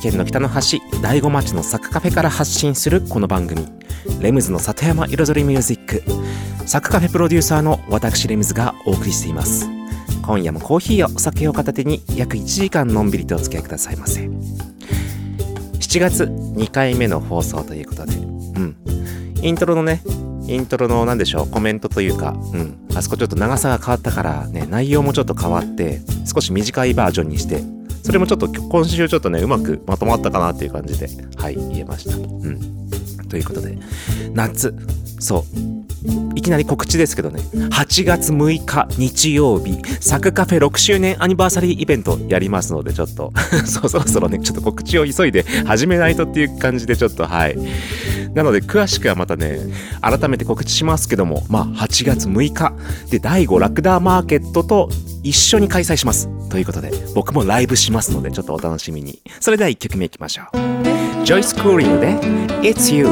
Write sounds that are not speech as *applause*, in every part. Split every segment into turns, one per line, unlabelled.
県の北の端大子町のサクカフェから発信するこの番組。レムズの里山彩りミュージック。サクカフェプロデューサーの私レムズがお送りしています。今夜もコーヒーやお酒を片手に約1時間のんびりとお付き合いくださいませ。7月2回目の放送ということで。うん。イントロのねイントロの何でしょうコメントというか、うん、あそこちょっと長さが変わったからね内容もちょっと変わって少し短いバージョンにしてそれもちょっと今週ちょっとねうまくまとまったかなっていう感じではい言えました。うん。ということで夏。そう。いきなり告知ですけどね。8月6日日曜日サクカフェ6周年アニバーサリーイベントやりますのでちょっと。*laughs* そろそろねちょっと告知を急いで始めないとっていう感じでちょっとはい。なので詳しくはまたね改めて告知しますけどもまあ8月6日で第5ラクダーマーケットと一緒に開催します。ということで僕もライブしますのでちょっとお楽しみに。それでは1曲目いきましょう。ジョイス・クーリングで「It's You」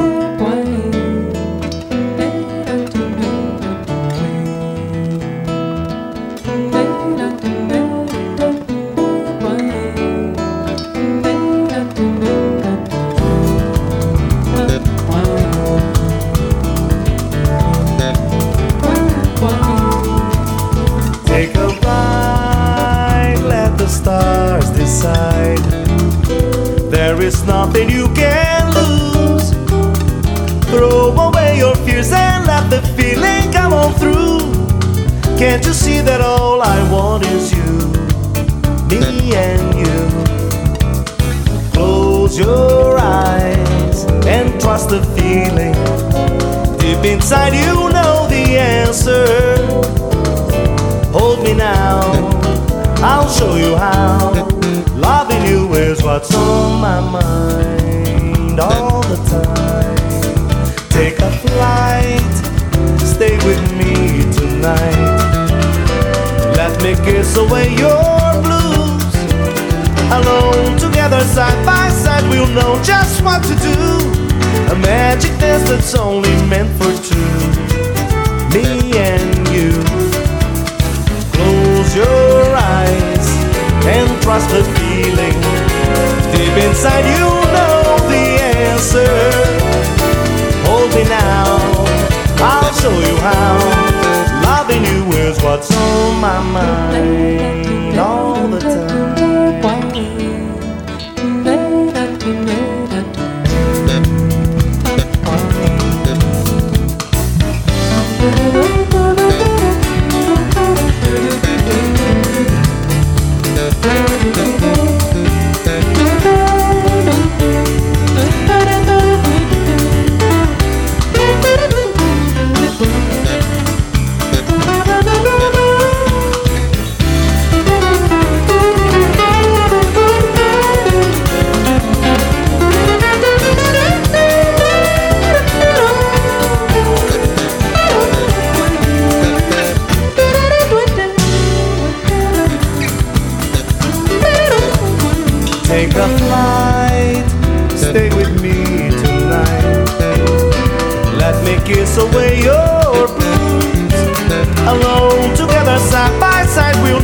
inside, you know the answer. Hold me now, I'll show you how. Loving you is what's on my mind all the time. Take a flight, stay with me tonight. Let me kiss away your blues. Alone, together, side by side, we'll know just what to do. Magic dance that's only meant for two. Me and you. Close your eyes and trust the feeling. Deep inside, you know the answer. Hold me now, I'll show you how. Loving you is what's on my mind all the time.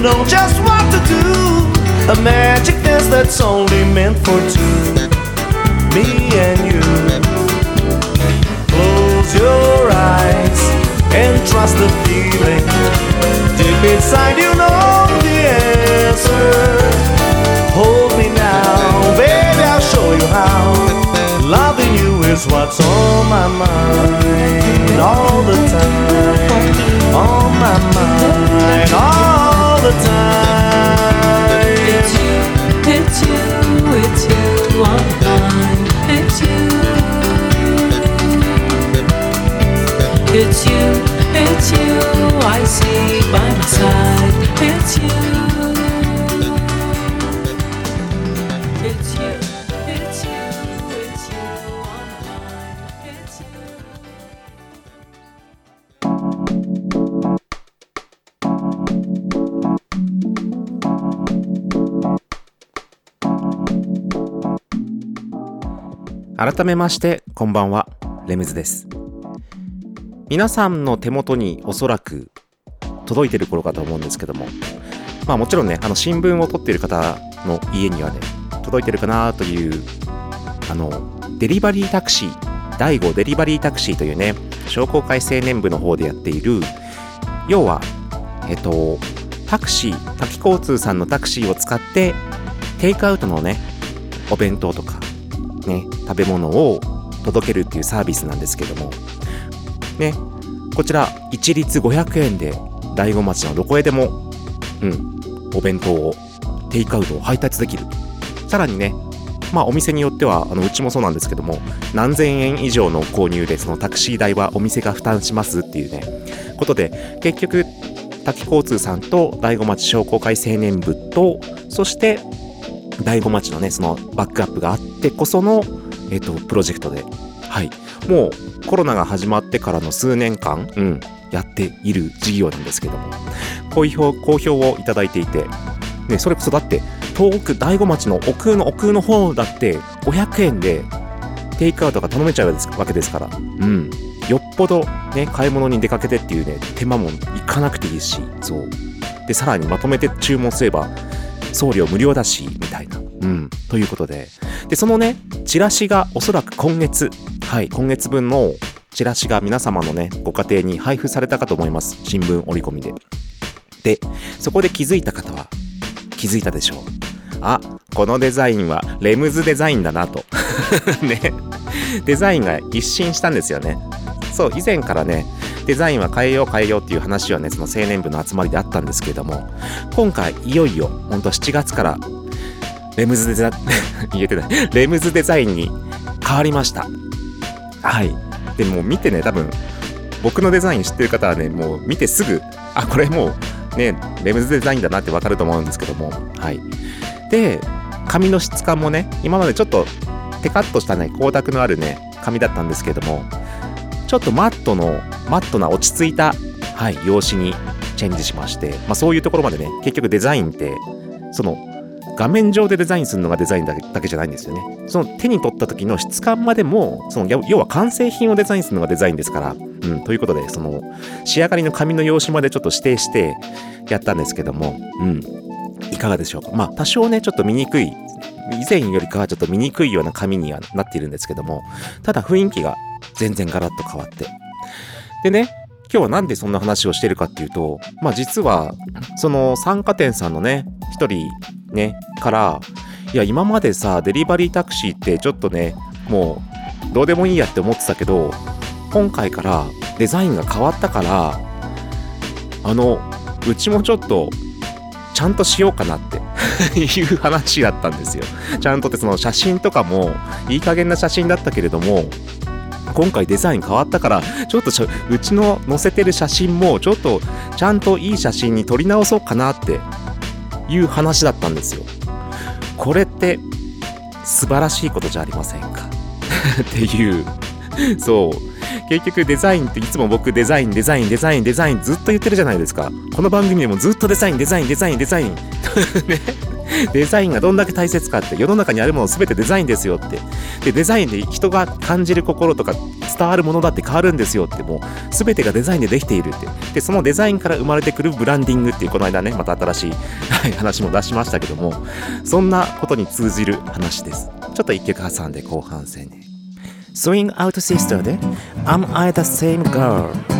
Know just what to do. A magic dance that's only meant for two. Me and you. Close your eyes and trust the feeling. Deep inside, you know the answer. Hold me now, baby, I'll show you how. Loving you is what's on my mind all the time. On my mind all the time.
It's you, it's you, it's you, all mine. It's you. It's you, it's you, I see by my side. It's you.
改めましてこんばんは。レムズです。皆さんの手元におそらく届いてる頃かと思うんですけども。まあもちろんねあの新聞を取っている方の家にはね届いてるかなというあのデリバリータクシー第5デリバリータクシーというね商工会青年部の方でやっている要はえっとタクシー滝交通さんのタクシーを使ってテイクアウトのねお弁当とかね、食べ物を届けるっていうサービスなんですけども、ね、こちら一律500円で大子町のどこへでも、うん、お弁当をテイクアウトを配達できる。さらにね、まあお店によっては、あのうちもそうなんですけども、何千円以上の購入でそのタクシー代はお店が負担しますっていうね、ことで、結局、滝交通さんと大子町商工会青年部と、そして大子町のね、そのバックアップがあってこその、えっ、と、プロジェクトで、はい。もうコロナが始まってからの数年間、うん、やっている事業なんですけども、好評、好評をいただいていて、ね、それこそだって、遠く、大子町の奥の奥の方だって、500円でテイクアウトが頼めちゃうわけですから、うん。よっぽどね、買い物に出かけてっていうね、手間もいかなくていいし、そう。で、さらにまとめて注文すれば、送料無料だし、みたいな。うん。ということで。で、そのね、チラシがおそらく今月、はい、今月分のチラシが皆様のね、ご家庭に配布されたかと思います。新聞折り込みで。で、そこで気づいた方は、気づいたでしょう。あ、このデザインはレムズデザインだなと。*laughs* ね。デザインが一新したんですよね。そう、以前からね、デザインは変えよう変えようっていう話はね、その青年部の集まりであったんですけれども、今回いよいよ、ほんと7月から、レムズデザ、*laughs* 言えてない、レムズデザインに変わりました。はい。でもう見てね、多分、僕のデザイン知ってる方はね、もう見てすぐ、あ、これもう、ね、レムズデザインだなってわかると思うんですけども、はい。で、紙の質感もね、今までちょっとテカッとしたね、光沢のあるね、紙だったんですけども、ちょっとマットの、マットな落ち着いた、はい、用紙にチェンジしまして、まあそういうところまでね、結局デザインって、その、画面上でデザインするのがデザインだけじゃないんですよね。その手に取った時の質感までも、その要は完成品をデザインするのがデザインですから、うん、ということで、その仕上がりの紙の用紙までちょっと指定してやったんですけども、うん、いかがでしょうか。まあ多少ね、ちょっと見にくい、以前よりかはちょっと見にくいような紙にはなっているんですけども、ただ雰囲気が全然ガラッと変わって。でね、今日はなんでそんな話をしてるかっていうと、まあ実は、その参加店さんのね、一人ね、から、いや、今までさ、デリバリータクシーってちょっとね、もう、どうでもいいやって思ってたけど、今回からデザインが変わったから、あの、うちもちょっと、ちゃんとしようかなって *laughs* いう話だったんですよ。ちゃんとってその写真とかも、いい加減な写真だったけれども、今回デザイン変わったから、ちょっとしょうちの載せてる写真も、ちょっとちゃんといい写真に撮り直そうかなっていう話だったんですよ。これって素晴らしいことじゃありませんか？*laughs* っていう、そう。結局デザインっていつも僕デザインデザインデザインデザインずっと言ってるじゃないですか。この番組でもずっとデザインデザインデザインデザイン。*laughs* ね。*laughs*
デザインがどんだけ大切かって世の中にあるもの全てデザインですよって。でデザインで人が感じる心とか伝わるものだって変わるんですよってもう全てがデザインでできているって。でそのデザインから生まれてくるブランディングっていうこの間ねまた新しい話も出しましたけどもそんなことに通じる話です。ちょっと一曲挟んで後半戦ね Swing Out Sister で Am I the Same Girl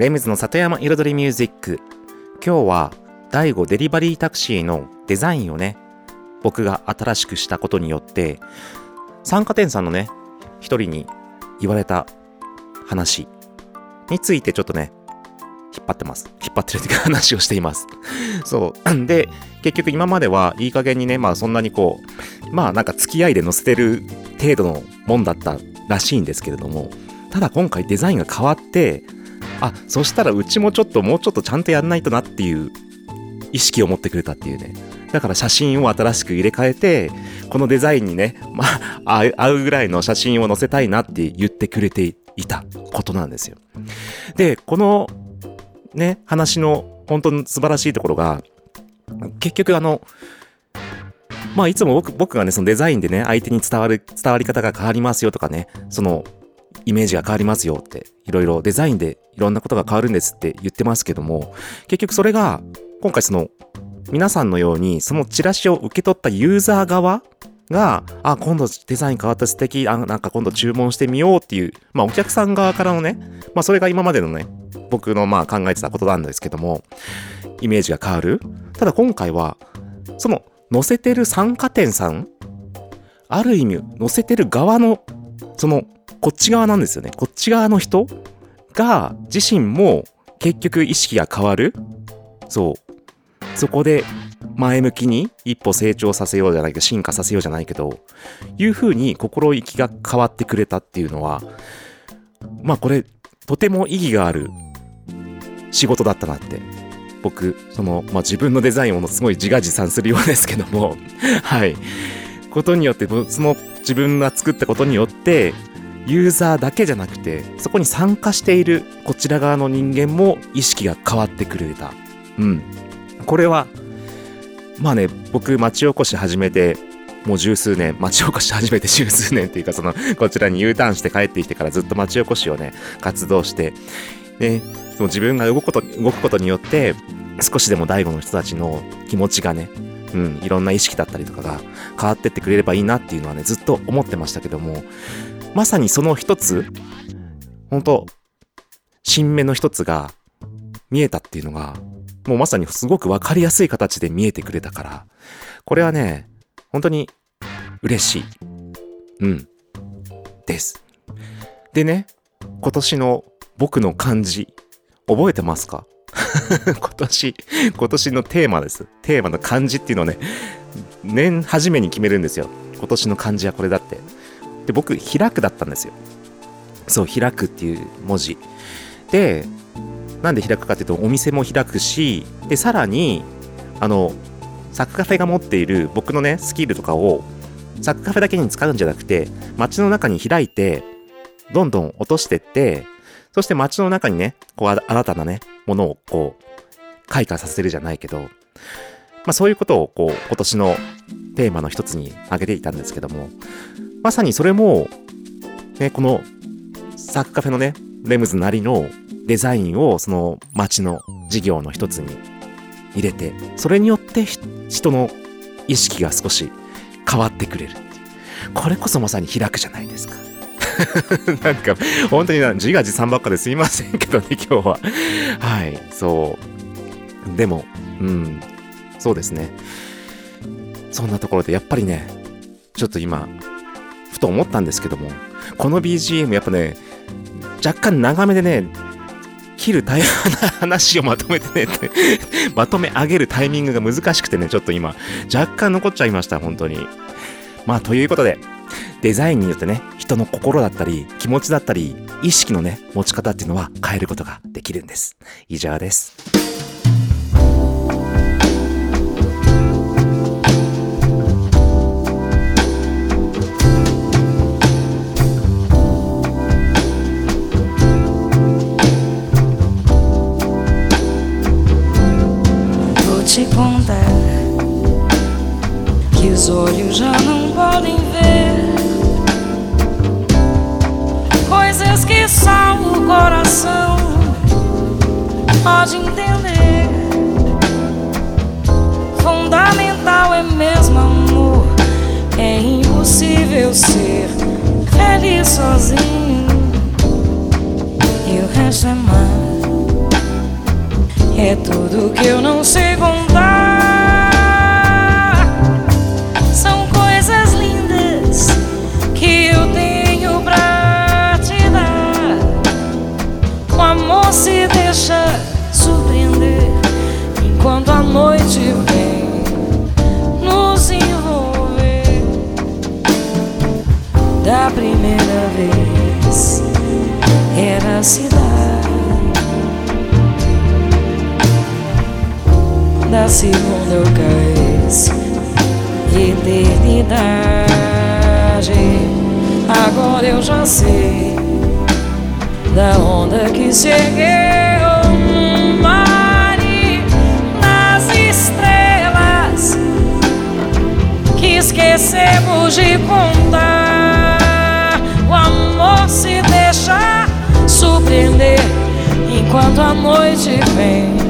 レムズの里山彩りミュージック。今日は、第5デリバリータクシーのデザインをね、僕が新しくしたことによって、参加店さんのね、一人に言われた話についてちょっとね、引っ張ってます。引っ張ってるっていうか話をしています。*laughs* そう。で、結局今まではいい加減にね、まあそんなにこう、まあなんか付き合いで載せてる程度のもんだったらしいんですけれども、ただ今回デザインが変わって、あ、そしたらうちもちょっともうちょっとちゃんとやんないとなっていう意識を持ってくれたっていうね。だから写真を新しく入れ替えて、このデザインにね、まあ、合うぐらいの写真を載せたいなって言ってくれていたことなんですよ。で、このね、話の本当に素晴らしいところが、結局あの、まあいつも僕僕がね、そのデザインでね、相手に伝わる、伝わり方が変わりますよとかね、その、イメージが変わりますよって
いろいろデザインでいろんなことが変わるんですって言ってますけども、結局それが、今回その、皆さんのように、そのチラシを受け取ったユーザー側が、あ、今度デザイン変わった素敵、あ、なんか今度注文してみようっていう、まあお客さん側からのね、まあそれが今までのね、僕のまあ考えてたことなんですけども、イメージが変わる。ただ今回は、その載せてる参加店さん、ある意味載せてる側の、その、こっち側なんですよね。こっち側の人が自身も結局意識が変わる。そう。そこで前向きに一歩成長させようじゃないけど、進化させようじゃないけど、いう風に心意気が変わってくれたっていうのは、まあこれ、とても意義がある仕事だったなって。僕、その、まあ自分のデザインをすごい自画自賛するようですけども、はい。ことによって、その自分が作ったことによって、ユーザーだけじゃなくて、そこに参加しているこちら側の人間も意識が変わってくれた。うん。これは、まあね、僕、町おこし始めて、もう十数年、町おこし始めて *laughs* 十数年っていうか、その、こちらに U ターンして帰ってきてからずっと町おこしをね、活動して、で、その自分が動くこと、動くことによって、少しでも大悟の人たちの気持ちがね、うん、いろんな意識だったりとかが変わってってくれればいいなっていうのはね、ずっと思ってましたけども、まさにその一つ、本当新芽の一つが見えたっていうのが、もうまさにすごくわかりやすい形で見えてくれたから、これはね、本当に嬉しい。うん。です。でね、今年の僕の漢字、覚えてますか？*laughs* 今年、今年のテーマです。テーマの漢字っていうのをね、年初めに決めるんですよ。今年の漢字はこれだって。で、僕、開くだったんですよ。そう、開くっていう文字。で、なんで開くかっていうと、お店も開くし、で、さらに、あの、サクカフェが持っている僕のね、スキルとかを、サクカフェだけに使うんじゃなくて、街の中に開いて、どんどん落としてって、そして街の中にね、こう、新たなね、ものをこう、開花させるじゃないけど、まあそういうことをこう、今年のテーマの一つに挙げていたんですけども、まさにそれも、ね、この、サクカフェのね、レムズなりのデザインをその街の事業の一つに入れて、それによって人の意識が少し変わってくれる。これこそまさに開くじゃないですか。*laughs* なんか、本当に自画自賛ばっかですいませんけどね、*laughs* 今日は。はい、そう。でも、うん、そうですね。そんなところで、やっぱりね、ちょっと今、ふと思ったんですけども、この BGM やっぱね、若干長めでね、切るタイ話をまとめてね、*laughs* まとめ上げるタイミングが難しくてね、ちょっと今、若干残っちゃいました、本当に。まあ、ということで、デザインによってね、人の心だったり、気持ちだったり、意識のね、持ち方っていうのは変えることができるんです。以上です。
Os olhos já não podem ver coisas que só o coração pode entender. Fundamental é mesmo amor, é impossível ser feliz sozinho e o resto é mar. É tudo que eu não sei vez era a cidade. da segunda eu cais eternidade. Agora eu já sei da onda que e que esquecemos de contar se deixa surpreender enquanto a noite vem.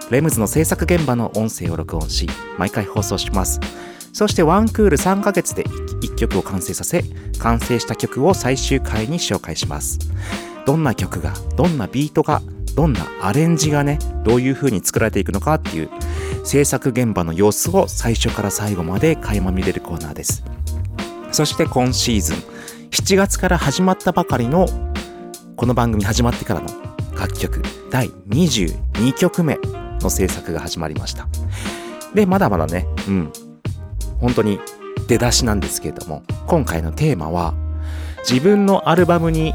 レムズの制作現場の音声を録音し毎回放送します。そしてワンクール3ヶ月で1曲を完成させ完成した曲を最終回に紹介します。どんな曲がどんなビートがどんなアレンジがねどういう風に作られていくのかっていう制作現場の様子を最初から最後まで垣間見れるコーナーです。そして今シーズン7月から始まったばかりのこの番組始まってからの楽曲第22曲目。の制作が始まりました。でまだまだねうん。本当に出だしなんですけれども今回のテーマは自分のアルバムに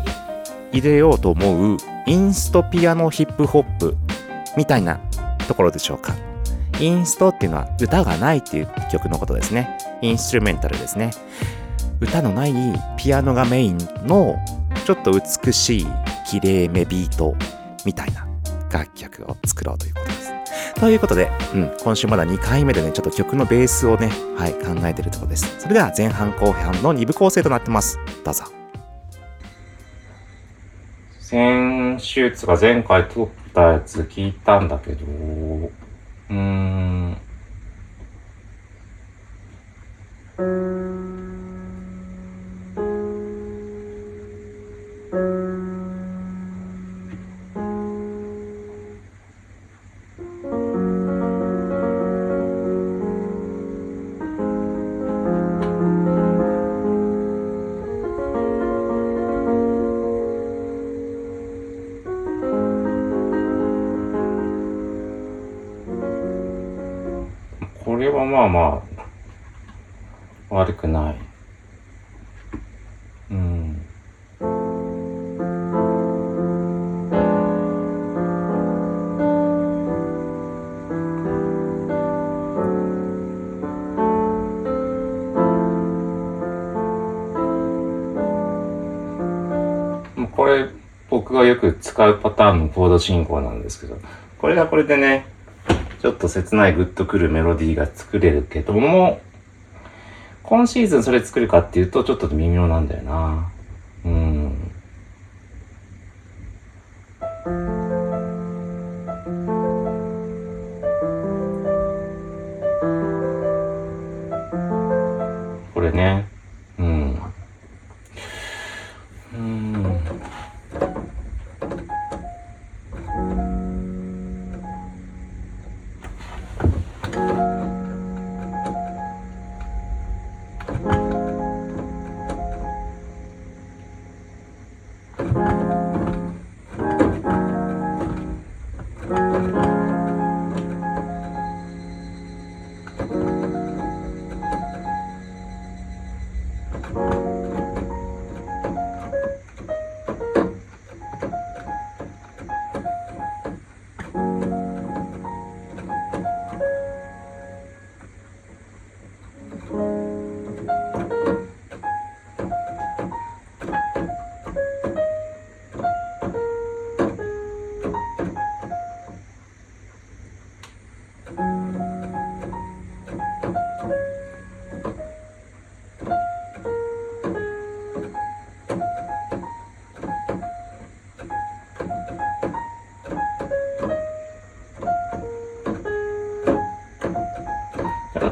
入れようと思うインストピアノヒップホップみたいなところでしょうか。インストっていうのは歌がないっていう曲のことですね。インストゥルメンタルですね。歌のないピアノがメインのちょっと美しい綺麗めビートみたいな楽曲を作ろうということです。ということで、うん、今週まだ2回目でね、ちょっと曲のベースをね、はい、考えてるところです。それでは前半後半の2部構成となってます。どうぞ。先週つか前回撮ったやつ聞いたんだけど、うーん。これはまあまあ、悪くない。うん。これ、僕がよく使うパターンのコード進行なんですけど、これはこれでね、ちょっと切ないグッとくるメロディーが作れるけども、今シーズンそれ作るかっていうとちょっと微妙なんだよな。うん。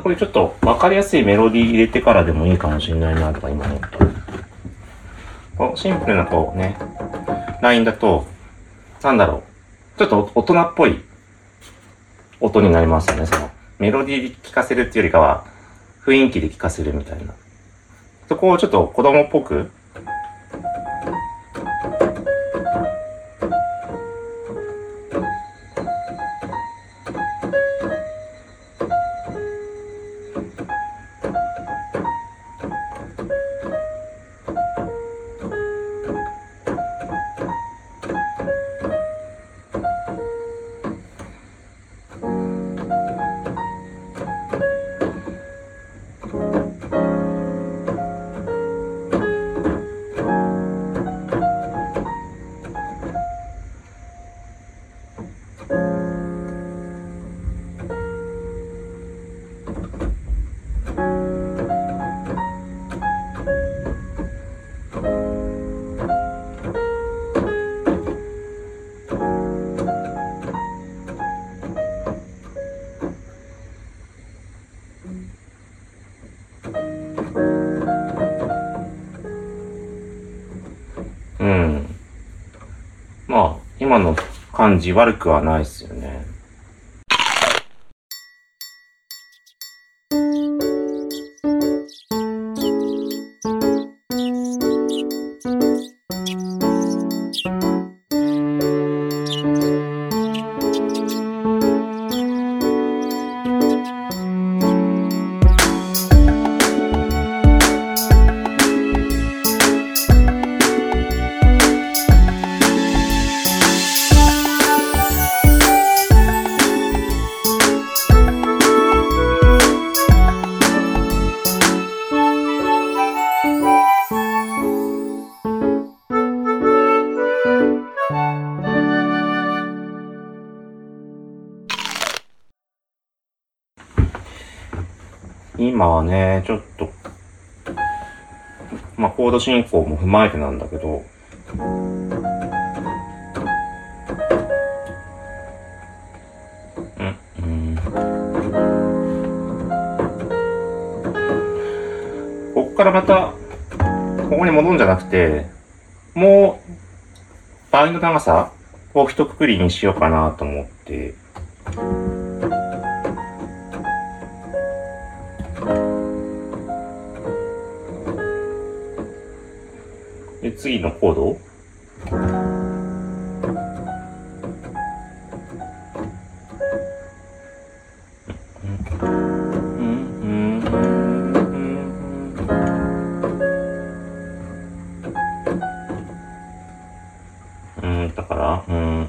これちょっと分かりやすいメロディー入れてからでもいいかもしれないなとか今思った。こうシンプルなこうね、ラインだと、なんだろう。ちょっと大人っぽい音になりますよね。そのメロディーで聴かせるっていうよりかは、雰囲気で聴かせるみたいな。そこをちょっと子供っぽく、うん。まあ、今の感じ悪くはないっすよね。ド進行も踏まえてなんだけど、うん、うん。こっからまた、ここに戻るんじゃなくて、もう、場合の長さを一括りにしようかなと思っ次のコードうん、だから、うん。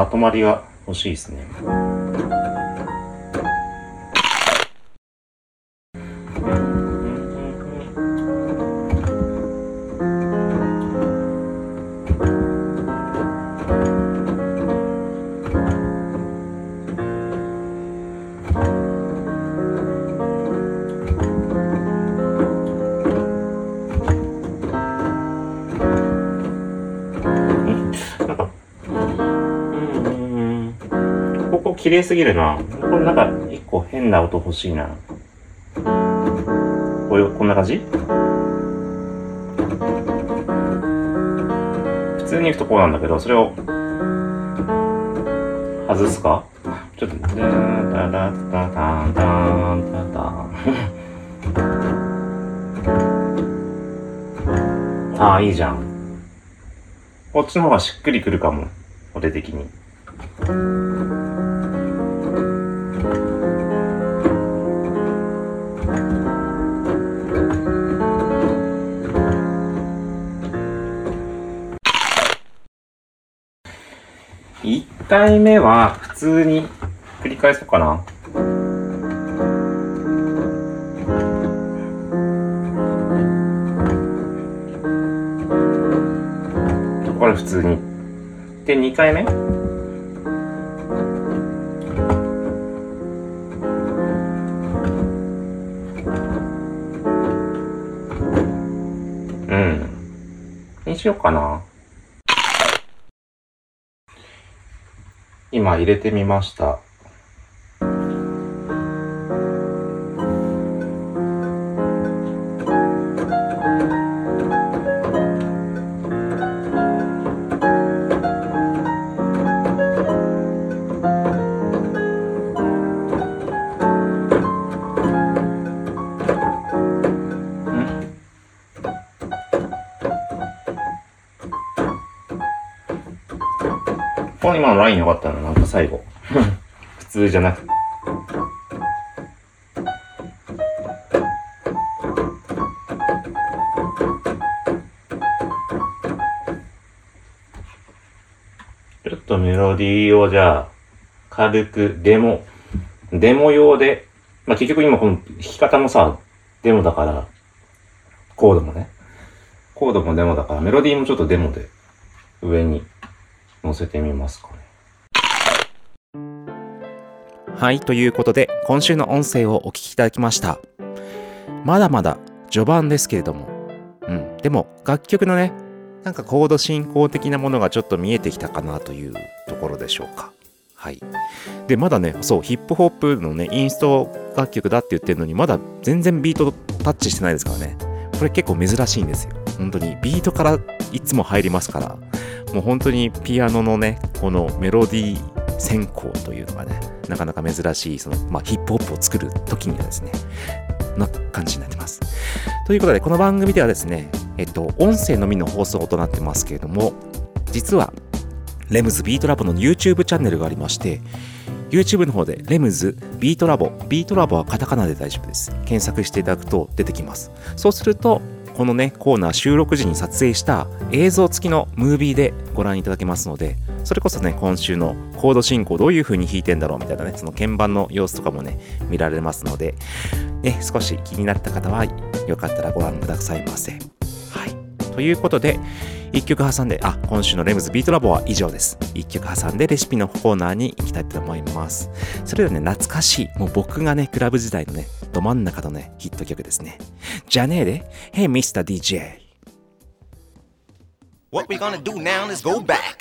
まとまりが欲しいですね。
綺麗すぎるな。これなんか、一個変な音欲しいな。こういう、こんな感じ？普通に行くとこうなんだけど、それを、外すか？ちょっと、ダ *laughs* ーダダダダダダダ。ああ、いいじゃん。こっちの方がしっくりくるかも。音的に。回目は普通に繰り返そうかな。これ普通に。で、2回目？うん。にしようかな。今入れてみました。とメロディーをじゃあ、軽くデモ、デモ用で、まあ、結局今この弾き方もさ、デモだから、コードもね、コードもデモだから、メロディーもちょっとデモで上に載せてみますかね。
はい、ということで、今週の音声をお聞きいただきました。まだまだ序盤ですけれども、うん、でも楽曲のね、なんかコード進行的なものがちょっと見えてきたかなというところでしょうか。はい。で、まだね、そう、ヒップホップのね、インスト楽曲だって言ってるのに、まだ全然ビートタッチしてないですからね。これ結構珍しいんですよ。本当に。ビートからいつも入りますから、もう本当にピアノのね、このメロディー先行というのがね、なかなか珍しい、その、まあ、ヒップホップを作る時にはですね、な感じになってます。ということで、この番組ではですね、えっと、音声のみの放送となってますけれども、実は、レムズビートラボの YouTube チャンネルがありまして、YouTube の方でレムズビートラボ、ビートラボはカタカナで大丈夫です。検索していただくと出てきます。そうすると、このね、コーナー収録時に撮影した映像付きのムービーでご覧いただけますので、それこそね、今週のコード進行どういう風に弾いてんだろうみたいなね、その鍵盤の様子とかもね、見られますので、ね、少し気になった方は、よかったらご覧くださいませ。はい。ということで、1曲挟んで、あ、今週のレムズビートラボは以上です。1曲挟んでレシピのコーナーに行きたいと思います。それではね、懐かしい、もう僕がね、クラブ時代のね、ど真ん中のね、ヒット曲ですね。じゃねえで、Hey Mr. DJ。
What we gonna do now is go back.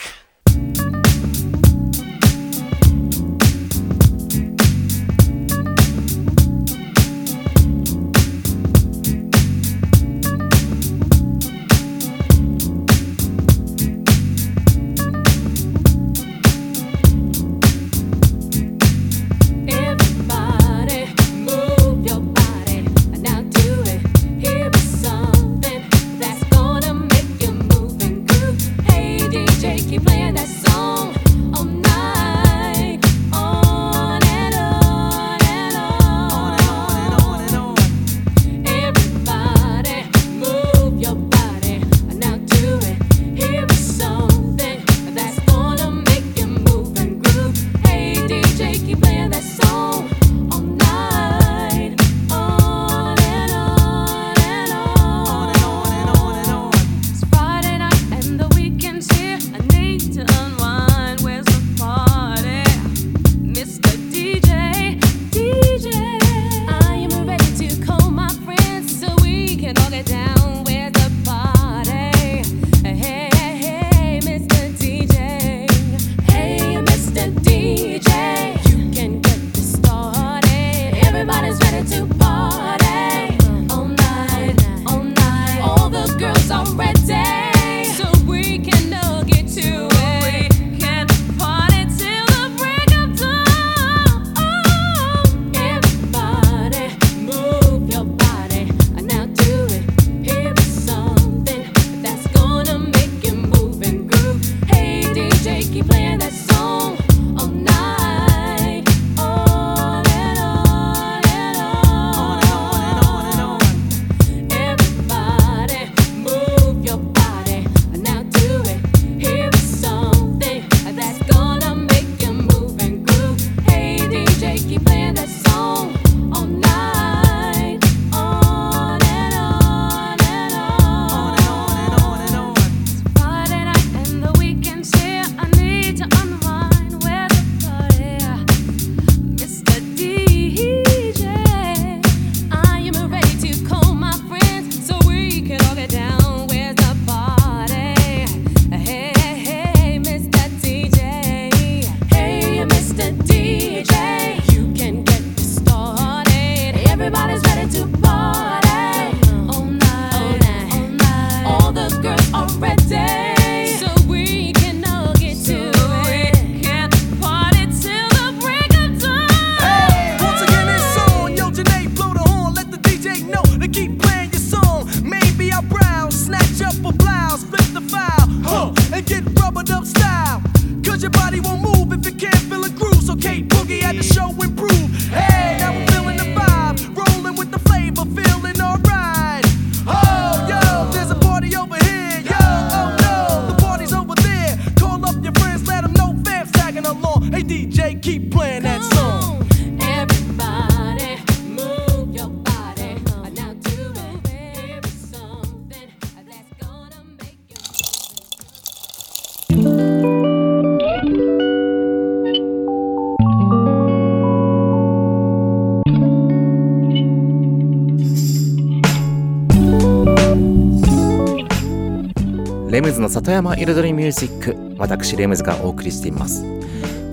里山彩りミュージック私レムズがお送りしています。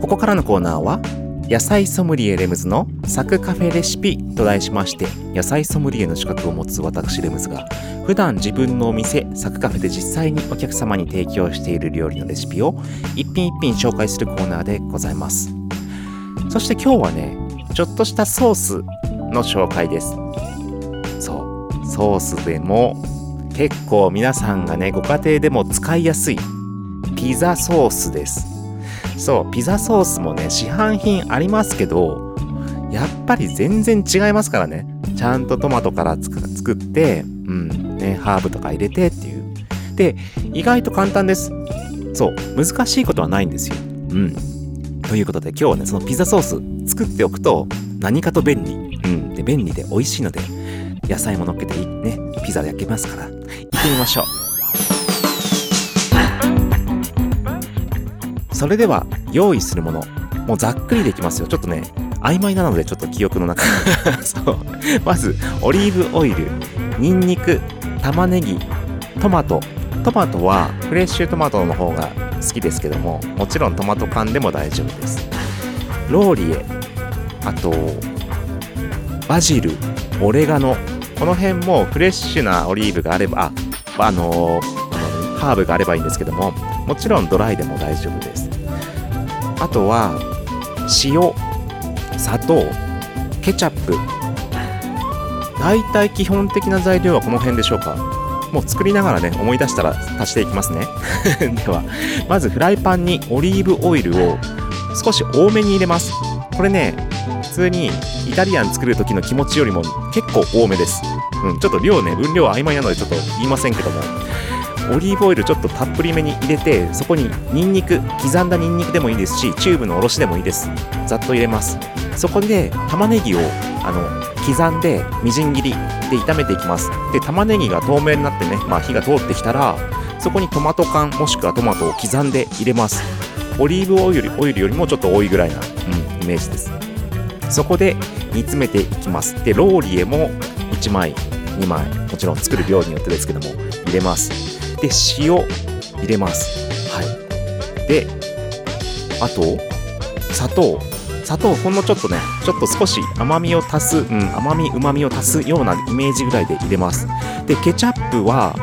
ここからのコーナーは野菜ソムリエレムズのサクカフェレシピと題しまして野菜ソムリエの資格を持つ私レムズが普段自分のお店サクカフェで実際にお客様に提供している料理のレシピを一品一品紹介するコーナーでございます。そして今日はねちょっとしたソースの紹介です。そうソースでも結構皆さんがねご家庭でも使いやすいピザソースです。そうピザソースもね市販品ありますけどやっぱり全然違いますからね。ちゃんとトマトから作ってうんねハーブとか入れてっていう。で意外と簡単です。そう難しいことはないんですよ。うん。ということで今日はねそのピザソース作っておくと何かと便利。うん。で便利で美味しいので野菜も乗っけていいねピザ焼けますから。ってみましょう。それでは用意するものもうざっくりできますよ。ちょっとね曖昧なのでちょっと記憶の中。*laughs* そう。まずオリーブオイルニンニク玉ねぎトマト。トマトはフレッシュトマトの方が好きですけどももちろんトマト缶でも大丈夫です。ローリエあとバジルオレガノ。この辺もフレッシュなオリーブがあればああのハーブがあればいいんですけどももちろんドライでも大丈夫です。あとは塩砂糖ケチャップ。大体基本的な材料はこの辺でしょうか。もう作りながらね思い出したら足していきますね。*laughs* ではまずフライパンにオリーブオイルを少し多めに入れます。これね普通にイタリアン作る時の気持ちよりも結構多めです。うん。ちょっと量ね分量は曖昧なのでちょっと言いませんけども。オリーブオイルちょっとたっぷりめに入れてそこにニンニク刻んだニンニクでもいいですしチューブのおろしでもいいです。ざっと入れます。そこで玉ねぎをあの刻んでみじん切りで炒めていきます。で玉ねぎが透明になってね、まあ、火が通ってきたらそこにトマト缶もしくはトマトを刻んで入れます。オリーブオイルオイルよりもちょっと多いぐらいな、うん、イメージです。そこで煮詰めていきます。でローリエも1枚。2枚もちろん作る量によってですけども入れます。で塩入れます。はい。であと砂糖。砂糖ほんのちょっとねちょっと少し甘みを足す、うん、甘みうまみを足すようなイメージぐらいで入れます。でケチャップは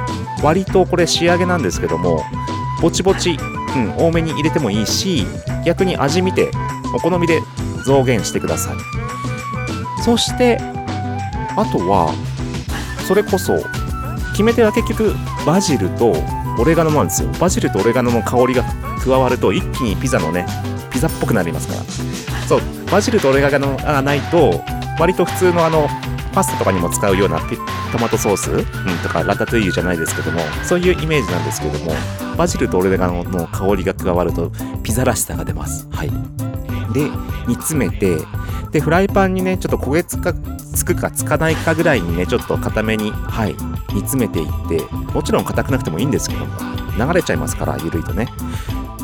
割とこれ仕上げなんですけどもぼちぼち、うん、多めに入れてもいいし逆に味見てお好みで増減してください。そしてあとはそれこそ決め手は結局バジルとオレガノなんですよ。バジルとオレガノの香りが加わると一気にピザのねピザっぽくなりますから。そうバジルとオレガノがないと割と普通のあのパスタとかにも使うようなトマトソース、うん、とかラタトゥイユじゃないですけどもそういうイメージなんですけどもバジルとオレガノの香りが加わるとピザらしさが出ます。はい。で煮詰めてでフライパンにねちょっと焦げつかつくかつかないかぐらいにねちょっと固めにはい煮詰めていってもちろん硬くなくてもいいんですけども流れちゃいますから緩いとね。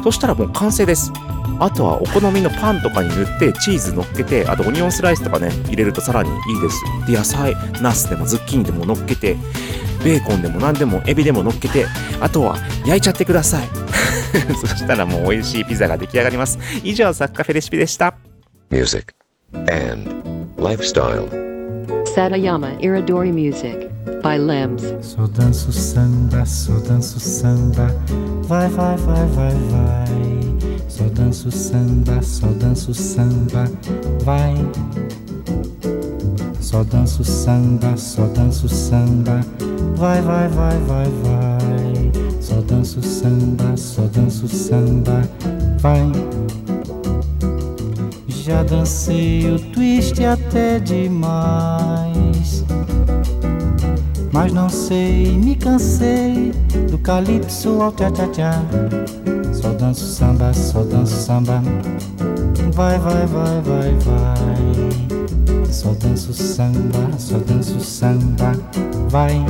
そしたらもう完成です。あとはお好みのパンとかに塗ってチーズ乗っけてあとオニオンスライスとかね入れるとさらにいいです。で野菜ナスでもズッキーニでも乗っけてベーコンでも何でもエビでも乗っけてあとは焼いちゃってください。*laughs* そしたらもう美味しいピザが出来上がります。以上サッカフェレシピでした。
Music, and lifestyle.
Satayama Iridori Music by Lems.
Só danço samba, só danço samba, vai, vai, vai, vai, vai. Só danço samba, só danço samba, vai. Só danço samba, só danço samba, vai, vai, vai, vai, vai. Só danço samba, só danço samba, vai. Já dancei o twist até demais. Mas não sei, me cansei do calypso ao tchá-tchá-tchá. Só danço samba, só danço samba. Vai, vai, vai, vai, vai. Só danço samba, só danço samba. Vai.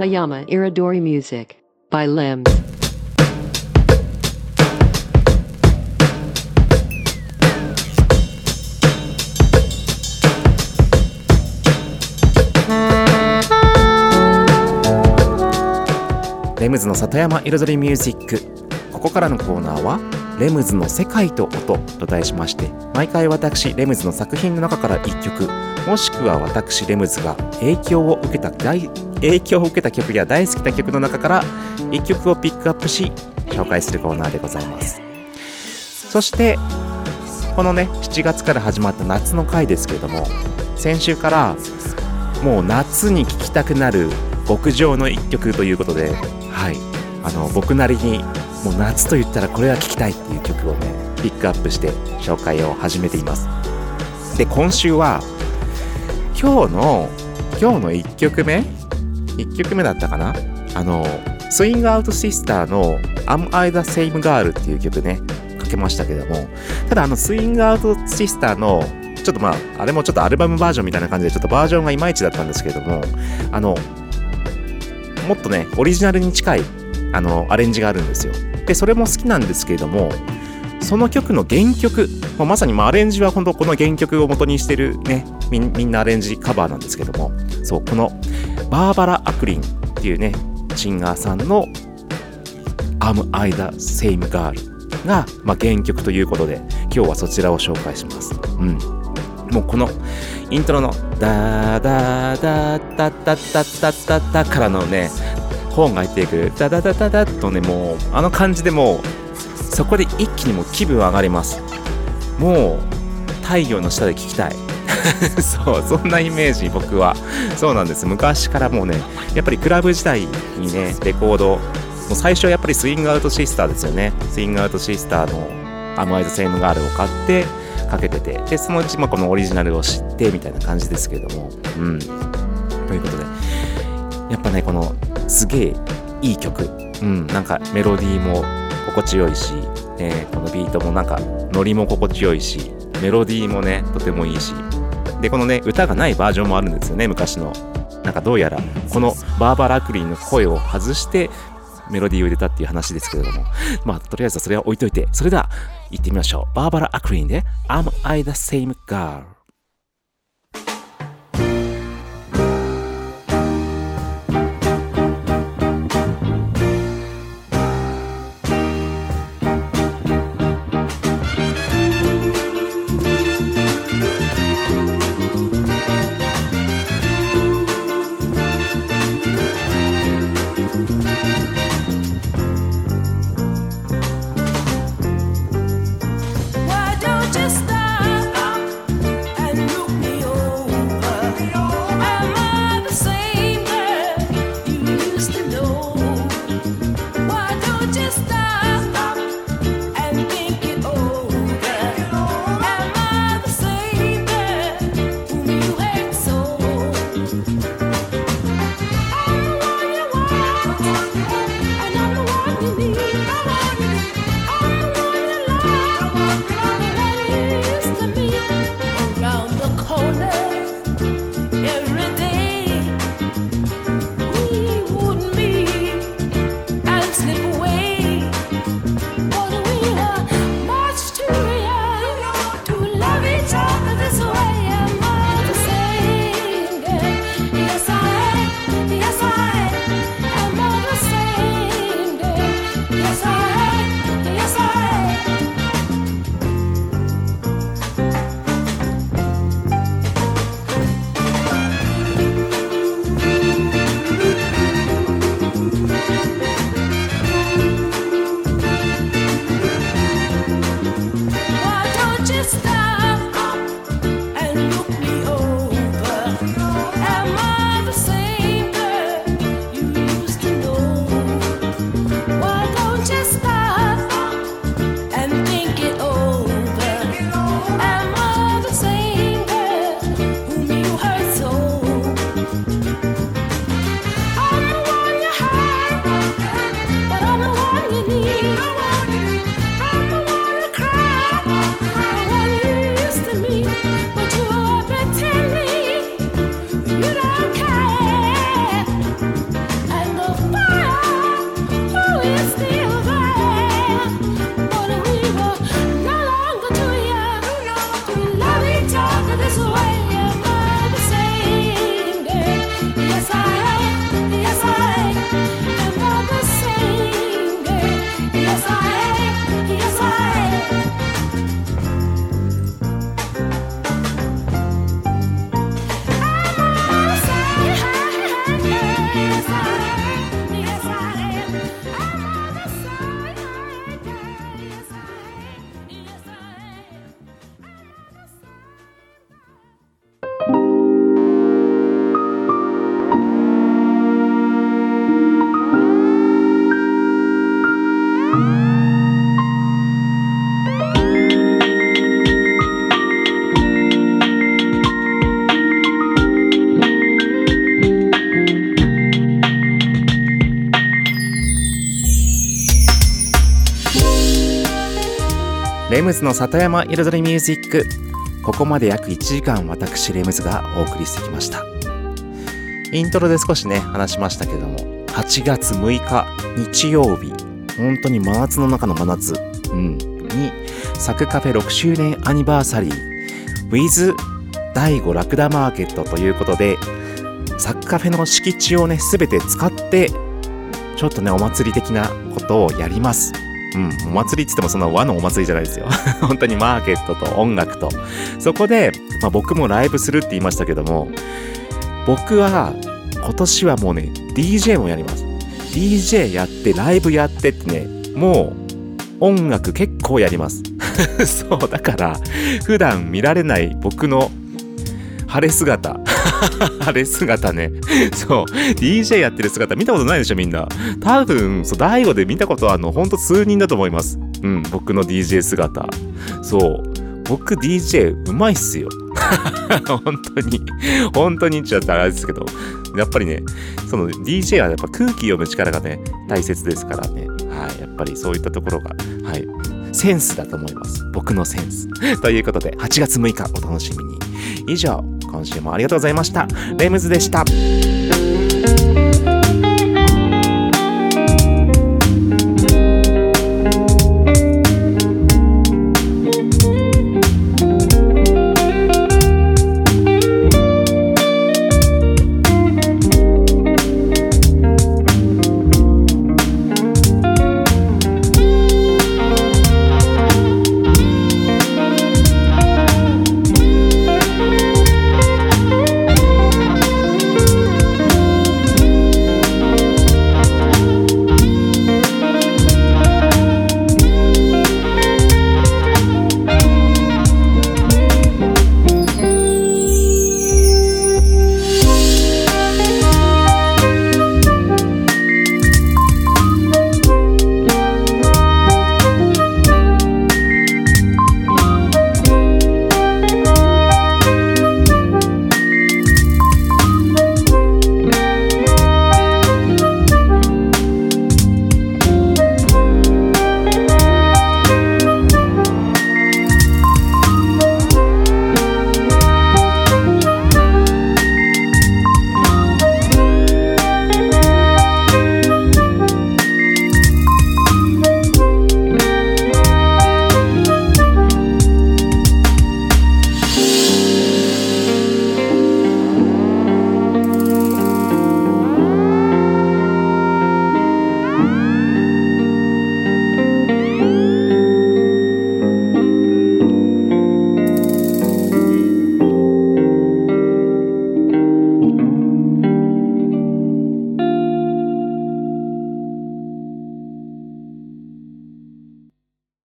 Satayama Iridori Music by Lim.
レムズの里山彩りミュージックここからのコーナーは「レムズの世界と音」と題しまして毎回私レムズの作品の中から1曲もしくは私レムズが影響を受けた大影響を受けた曲や大好きな曲の中から1曲をピックアップし紹介するコーナーでございます。そしてこのね7月から始まった夏の回ですけれども先週からもう夏に聴きたくなる極上の一曲ということで、はい、あの僕なりにもう夏と言ったらこれは聴きたいっていう曲をねピックアップして紹介を始めています。で今週は今日の今日の1曲目1曲目だったかな？あのスイングアウトシスターの「Am I the Same Girl」っていう曲ねかけましたけども。ただあのスイングアウトシスターのちょっとまああれもちょっとアルバムバージョンみたいな感じでちょっとバージョンがいまいちだったんですけどもあのもっとねオリジナルに近いあのアレンジがあるんですよ。でそれも好きなんですけれどもその曲の原曲、まあまさにまあアレンジは本当この原曲を元にしてるねみんみんなアレンジカバーなんですけどもそうこのバーバラ・アクリンっていうねシンガーさんの「Am I the Same Girl」が、まあ、原曲ということで今日はそちらを紹介します。うん。もうこのイントロのダーダーダーダッダッダッダッダッダからのね本が入っていくダダダダダッとねもうあの感じでもうそこで一気にもう気分上がります。もう太陽の下で聴きたい。*laughs* そうそんなイメージ僕は。そうなんです。昔からもうねやっぱりクラブ時代にねレコードもう最初はやっぱりスイングアウトシスターですよね。スイングアウトシスターの「アムアイズ・セイム・ガール」を買ってかけてて。でそのうちまこのオリジナルを知ってみたいな感じですけれども。うん。ということでやっぱねこのすげえいい曲。うん。なんかメロディーも心地よいし、ね、このビートもなんかノリも心地よいしメロディーもねとてもいいし。でこのね歌がないバージョンもあるんですよね昔の。なんかどうやらこのバーバラ・アクリンの声を外してメロディーを入れたっていう話ですけれども。まあとりあえずそれは置いといて。それでは行ってみましょう。バーバラ・アクリンで Am I the same girl? レムズの里山彩りミュージック。ここまで約1時間私レムズがお送りしてきました。イントロで少しね話しましたけども8月6日日曜日。本当に真夏の中の真夏、うん、にサクカフェ6周年アニバーサリー。with 第5ラクダマーケットということでサクカフェの敷地をね全て使ってちょっとねお祭り的なことをやります。うん、お祭りって言ってもそんな和のお祭りじゃないですよ。*laughs* 本当にマーケットと音楽と。そこで、まあ、僕もライブするって言いましたけども、僕は今年はもうね、DJ もやります。DJ やって、ライブやってってね、もう音楽結構やります。*laughs* そう、だから、普段見られない僕の晴れ姿。*laughs* 晴れ姿ね。そう。DJ やってる姿見たことないでしょ、みんな。多分、そう、大悟で見たことは、あの、ほんと数人だと思います。うん、僕の DJ 姿。そう。僕 DJ うまいっすよ。*laughs* 本当に。本当に言っちゃったらあれですけど。やっぱりね、その DJ はやっぱ空気読む力がね、大切ですからね。はい。やっぱりそういったところが、はい。センスだと思います。僕のセンス。ということで、8月6日お楽しみに。以上、今週もありがとうございました。レムズでした。